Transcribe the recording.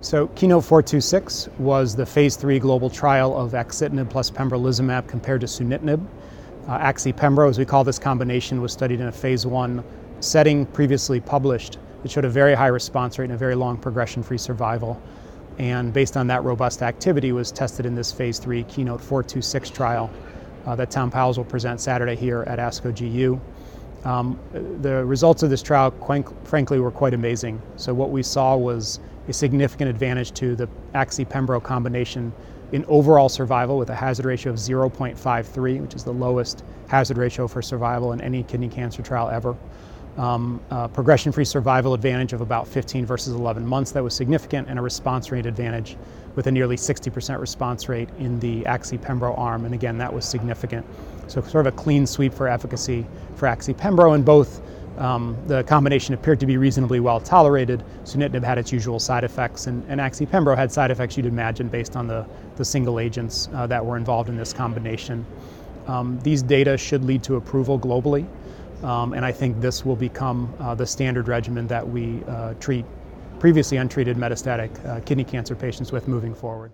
So Keynote 426 was the phase three global trial of axitinib plus pembrolizumab compared to sunitinib. Uh, Axi-Pembro, as we call this combination, was studied in a phase one setting previously published. It showed a very high response rate and a very long progression-free survival. And based on that robust activity, was tested in this phase three Keynote 426 trial uh, that Tom Powles will present Saturday here at ASCO GU. Um, the results of this trial, frankly, were quite amazing. So what we saw was a significant advantage to the Axi-Pembro combination in overall survival with a hazard ratio of 0.53, which is the lowest hazard ratio for survival in any kidney cancer trial ever. Um, uh, progression-free survival advantage of about 15 versus 11 months that was significant, and a response rate advantage with a nearly 60% response rate in the Axi-Pembro arm, and again, that was significant. So sort of a clean sweep for efficacy for Axi-Pembro, and both um, the combination appeared to be reasonably well tolerated. Sunitinib had its usual side effects, and, and Axi-Pembro had side effects you'd imagine based on the, the single agents uh, that were involved in this combination. Um, these data should lead to approval globally, um, and I think this will become uh, the standard regimen that we uh, treat previously untreated metastatic uh, kidney cancer patients with moving forward.